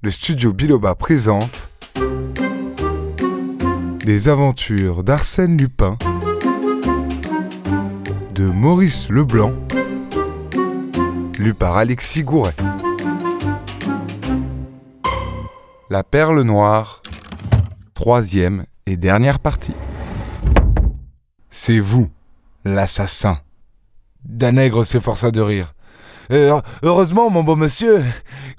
le studio Biloba présente Les aventures d'Arsène Lupin de Maurice Leblanc, lu par Alexis Gouret. La perle noire, troisième et dernière partie. C'est vous, l'assassin. Danègre s'efforça de rire. Euh, heureusement, mon beau monsieur,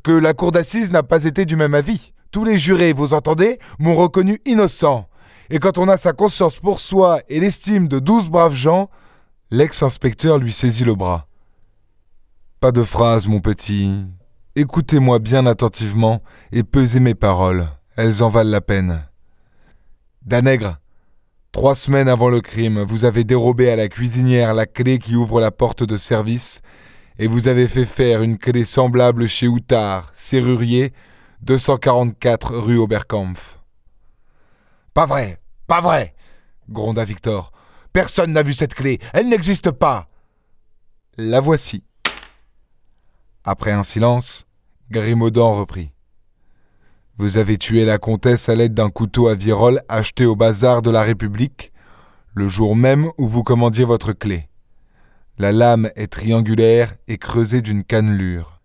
que la cour d'assises n'a pas été du même avis. Tous les jurés, vous entendez, m'ont reconnu innocent. Et quand on a sa conscience pour soi et l'estime de douze braves gens, l'ex-inspecteur lui saisit le bras. Pas de phrase, mon petit. Écoutez-moi bien attentivement et pesez mes paroles. Elles en valent la peine. Danègre, trois semaines avant le crime, vous avez dérobé à la cuisinière la clé qui ouvre la porte de service et vous avez fait faire une clé semblable chez Outard, serrurier, 244 rue Oberkampf. Pas vrai, pas vrai, gronda Victor. Personne n'a vu cette clé, elle n'existe pas. La voici. Après un silence, Grimaudan reprit. Vous avez tué la comtesse à l'aide d'un couteau à virole acheté au bazar de la République, le jour même où vous commandiez votre clé. La lame est triangulaire et creusée d'une cannelure.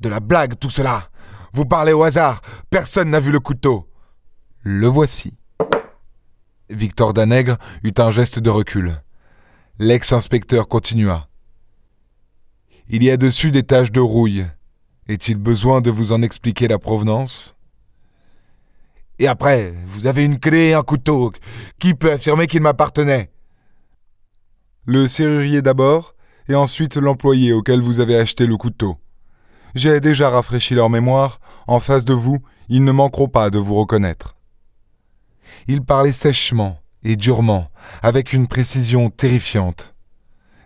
De la blague, tout cela Vous parlez au hasard Personne n'a vu le couteau Le voici. Victor Danègre eut un geste de recul. L'ex-inspecteur continua. Il y a dessus des taches de rouille. Est-il besoin de vous en expliquer la provenance? Et après, vous avez une clé et un couteau. Qui peut affirmer qu'il m'appartenait? Le serrurier d'abord, et ensuite l'employé auquel vous avez acheté le couteau. J'ai déjà rafraîchi leur mémoire, en face de vous, ils ne manqueront pas de vous reconnaître. Il parlait sèchement et durement, avec une précision terrifiante.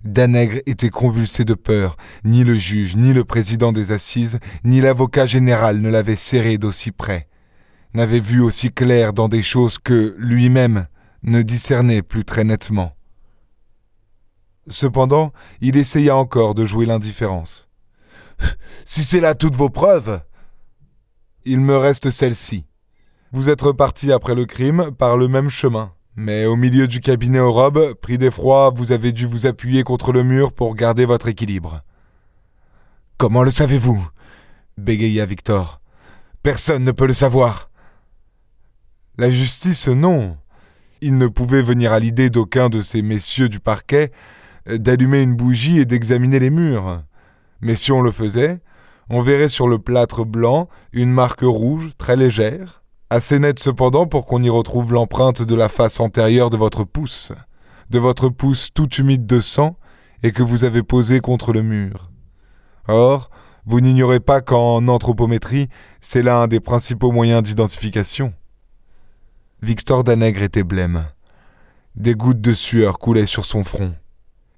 Danègre était convulsé de peur, ni le juge, ni le président des assises, ni l'avocat général ne l'avaient serré d'aussi près, n'avait vu aussi clair dans des choses que lui-même ne discernait plus très nettement. Cependant, il essaya encore de jouer l'indifférence. Si c'est là toutes vos preuves. Il me reste celle-ci. Vous êtes reparti après le crime par le même chemin. Mais au milieu du cabinet aux robes, pris d'effroi, vous avez dû vous appuyer contre le mur pour garder votre équilibre. Comment le savez-vous? bégaya Victor. Personne ne peut le savoir. La justice, non. Il ne pouvait venir à l'idée d'aucun de ces messieurs du parquet d'allumer une bougie et d'examiner les murs. Mais si on le faisait, on verrait sur le plâtre blanc une marque rouge très légère, assez nette cependant pour qu'on y retrouve l'empreinte de la face antérieure de votre pouce, de votre pouce tout humide de sang et que vous avez posé contre le mur. Or, vous n'ignorez pas qu'en anthropométrie, c'est là un des principaux moyens d'identification. Victor Danègre était blême. Des gouttes de sueur coulaient sur son front.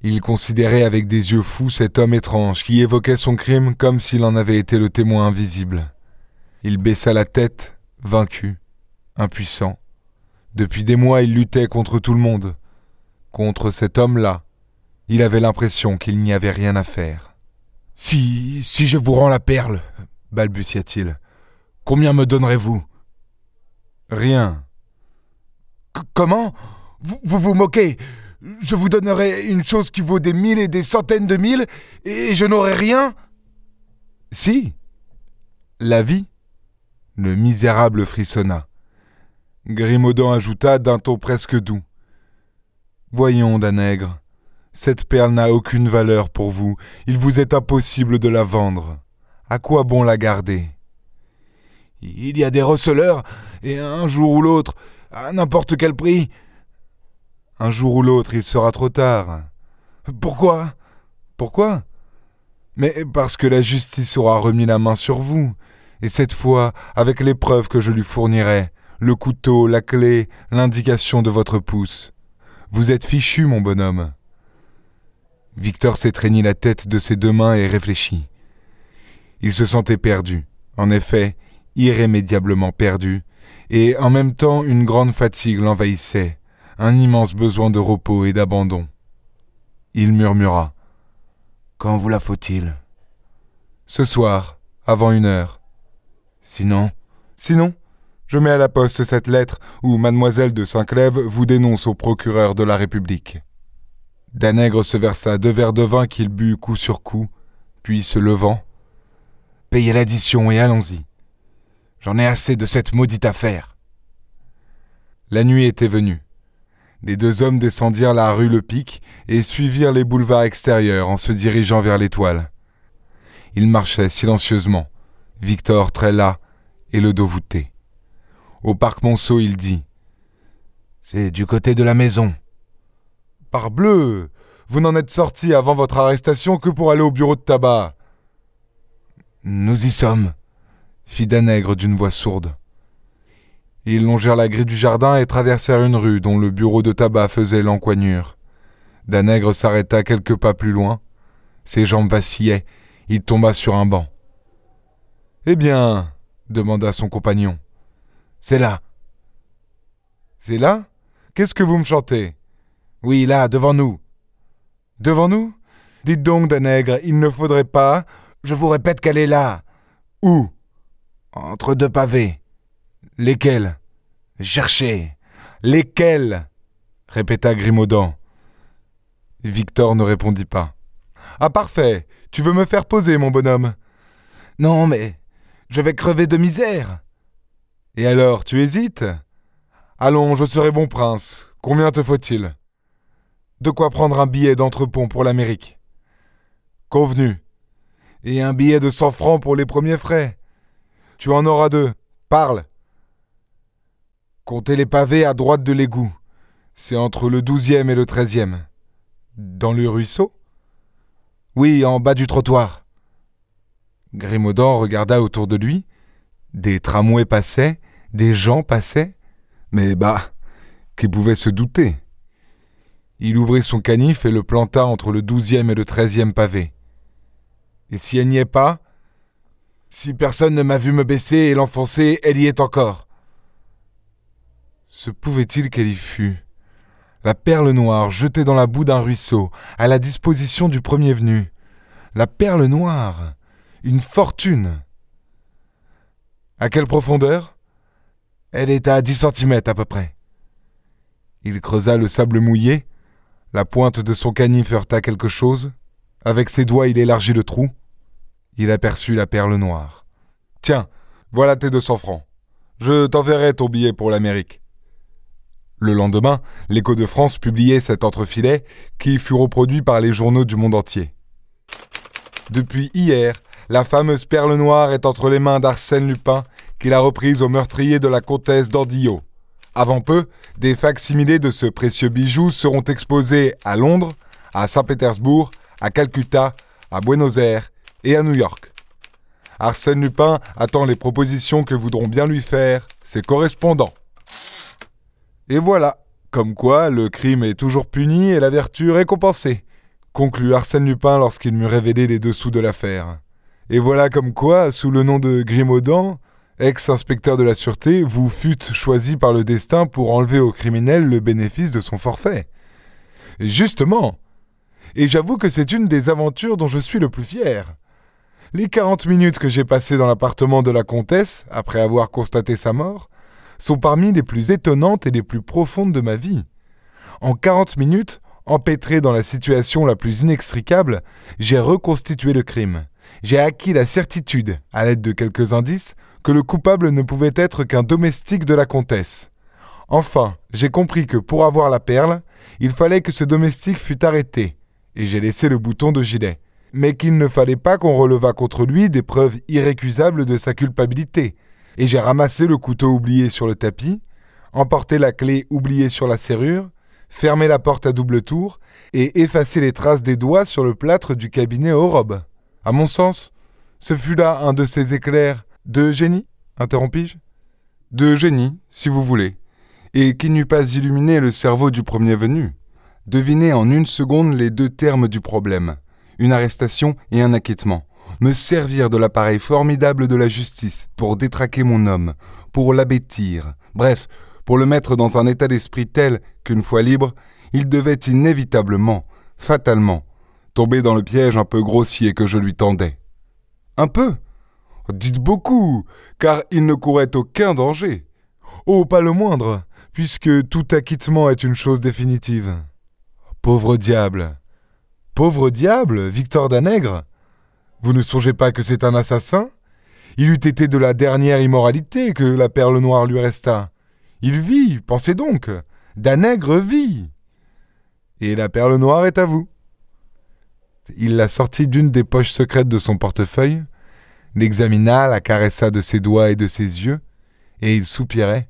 Il considérait avec des yeux fous cet homme étrange qui évoquait son crime comme s'il en avait été le témoin invisible. Il baissa la tête, vaincu, impuissant. Depuis des mois il luttait contre tout le monde. Contre cet homme-là. Il avait l'impression qu'il n'y avait rien à faire. Si. si je vous rends la perle, balbutia-t-il, combien me donnerez-vous Rien. comment? Vous, vous vous moquez? Je vous donnerai une chose qui vaut des mille et des centaines de mille, et je n'aurai rien Si. La vie Le misérable frissonna. Grimaudan ajouta d'un ton presque doux. Voyons, Danègre, cette perle n'a aucune valeur pour vous, il vous est impossible de la vendre. À quoi bon la garder? Il y a des receleurs, et un jour ou l'autre, à n'importe quel prix, un jour ou l'autre, il sera trop tard. Pourquoi? Pourquoi? Mais parce que la justice aura remis la main sur vous, et cette fois, avec les preuves que je lui fournirai, le couteau, la clé, l'indication de votre pouce. Vous êtes fichu, mon bonhomme. Victor s'étreignit la tête de ses deux mains et réfléchit. Il se sentait perdu, en effet, irrémédiablement perdu, et en même temps une grande fatigue l'envahissait un immense besoin de repos et d'abandon. Il murmura. Quand vous la faut-il? Ce soir, avant une heure. Sinon? Sinon, je mets à la poste cette lettre où mademoiselle de Saint-Clèves vous dénonce au procureur de la République. Danègre se versa deux verres de vin qu'il but coup sur coup, puis se levant. Payez l'addition et allons-y. J'en ai assez de cette maudite affaire. La nuit était venue. Les deux hommes descendirent la rue Le Pic et suivirent les boulevards extérieurs en se dirigeant vers l'étoile. Ils marchaient silencieusement, Victor très las et le dos voûté. Au parc Monceau, il dit C'est du côté de la maison. Parbleu Vous n'en êtes sorti avant votre arrestation que pour aller au bureau de tabac. Nous y sommes, fit Danègre d'une voix sourde. Ils longèrent la grille du jardin et traversèrent une rue dont le bureau de tabac faisait l'encoignure. Danègre s'arrêta quelques pas plus loin. Ses jambes vacillaient. Il tomba sur un banc. Eh bien demanda son compagnon. C'est là. C'est là? Qu'est-ce que vous me chantez? Oui, là, devant nous. Devant nous? Dites donc, Danègre, il ne faudrait pas. Je vous répète qu'elle est là. Où? Entre deux pavés. Lesquels? Cherchez. Lesquels? répéta Grimaudan. Victor ne répondit pas. Ah parfait. Tu veux me faire poser, mon bonhomme? Non, mais je vais crever de misère. Et alors, tu hésites? Allons, je serai bon prince. Combien te faut-il? De quoi prendre un billet d'entrepont pour l'Amérique? Convenu. Et un billet de cent francs pour les premiers frais? Tu en auras deux. Parle. Comptez les pavés à droite de l'égout. C'est entre le douzième et le treizième. Dans le ruisseau? Oui, en bas du trottoir. Grimaudan regarda autour de lui. Des tramways passaient, des gens passaient. Mais bah, qui pouvait se douter? Il ouvrit son canif et le planta entre le douzième et le treizième pavé. Et si elle n'y est pas Si personne ne m'a vu me baisser et l'enfoncer, elle y est encore. Se pouvait-il qu'elle y fût? La perle noire jetée dans la boue d'un ruisseau, à la disposition du premier venu. La perle noire Une fortune À quelle profondeur? Elle est à dix centimètres à peu près. Il creusa le sable mouillé, la pointe de son canif heurta quelque chose, avec ses doigts il élargit le trou, il aperçut la perle noire. Tiens, voilà tes deux cents francs. Je t'enverrai ton billet pour l'Amérique. Le lendemain, l'Écho de France publiait cet entrefilet qui fut reproduit par les journaux du monde entier. Depuis hier, la fameuse perle noire est entre les mains d'Arsène Lupin, qu'il a reprise au meurtrier de la comtesse d'Andillot. Avant peu, des facsimilés de ce précieux bijou seront exposés à Londres, à Saint-Pétersbourg, à Calcutta, à Buenos Aires et à New York. Arsène Lupin attend les propositions que voudront bien lui faire ses correspondants. Et voilà, comme quoi le crime est toujours puni et la vertu récompensée, conclut Arsène Lupin lorsqu'il m'eut révélé les dessous de l'affaire. Et voilà comme quoi, sous le nom de Grimaudan, ex-inspecteur de la sûreté, vous fûtes choisi par le destin pour enlever au criminel le bénéfice de son forfait. Justement. Et j'avoue que c'est une des aventures dont je suis le plus fier. Les quarante minutes que j'ai passées dans l'appartement de la comtesse, après avoir constaté sa mort, sont parmi les plus étonnantes et les plus profondes de ma vie. En quarante minutes, empêtré dans la situation la plus inextricable, j'ai reconstitué le crime. J'ai acquis la certitude, à l'aide de quelques indices, que le coupable ne pouvait être qu'un domestique de la comtesse. Enfin, j'ai compris que pour avoir la perle, il fallait que ce domestique fût arrêté, et j'ai laissé le bouton de gilet, mais qu'il ne fallait pas qu'on relevât contre lui des preuves irrécusables de sa culpabilité, et j'ai ramassé le couteau oublié sur le tapis, emporté la clé oubliée sur la serrure, fermé la porte à double tour et effacé les traces des doigts sur le plâtre du cabinet aux robes. À mon sens, ce fut là un de ces éclairs de génie, interrompis-je? De génie, si vous voulez, et qui n'eût pas illuminé le cerveau du premier venu. Deviner en une seconde les deux termes du problème, une arrestation et un acquittement me servir de l'appareil formidable de la justice pour détraquer mon homme, pour l'abêtir, bref, pour le mettre dans un état d'esprit tel qu'une fois libre, il devait inévitablement, fatalement, tomber dans le piège un peu grossier que je lui tendais. Un peu? Dites beaucoup, car il ne courait aucun danger. Oh, pas le moindre, puisque tout acquittement est une chose définitive. Pauvre diable. Pauvre diable, Victor Danègre. Vous ne songez pas que c'est un assassin? Il eût été de la dernière immoralité que la perle noire lui resta. Il vit, pensez donc. Danègre vit. Et la perle noire est à vous. Il la sortit d'une des poches secrètes de son portefeuille, l'examina, la caressa de ses doigts et de ses yeux, et il soupirait.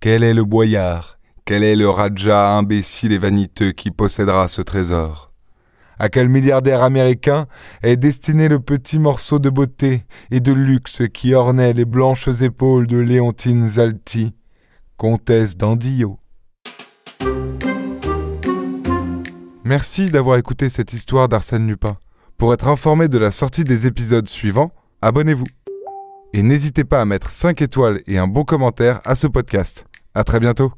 Quel est le boyard, quel est le Raja imbécile et vaniteux qui possédera ce trésor? À quel milliardaire américain est destiné le petit morceau de beauté et de luxe qui ornait les blanches épaules de Léontine Zalti, comtesse d'Andillot Merci d'avoir écouté cette histoire d'Arsène Lupin. Pour être informé de la sortie des épisodes suivants, abonnez-vous. Et n'hésitez pas à mettre 5 étoiles et un bon commentaire à ce podcast. À très bientôt.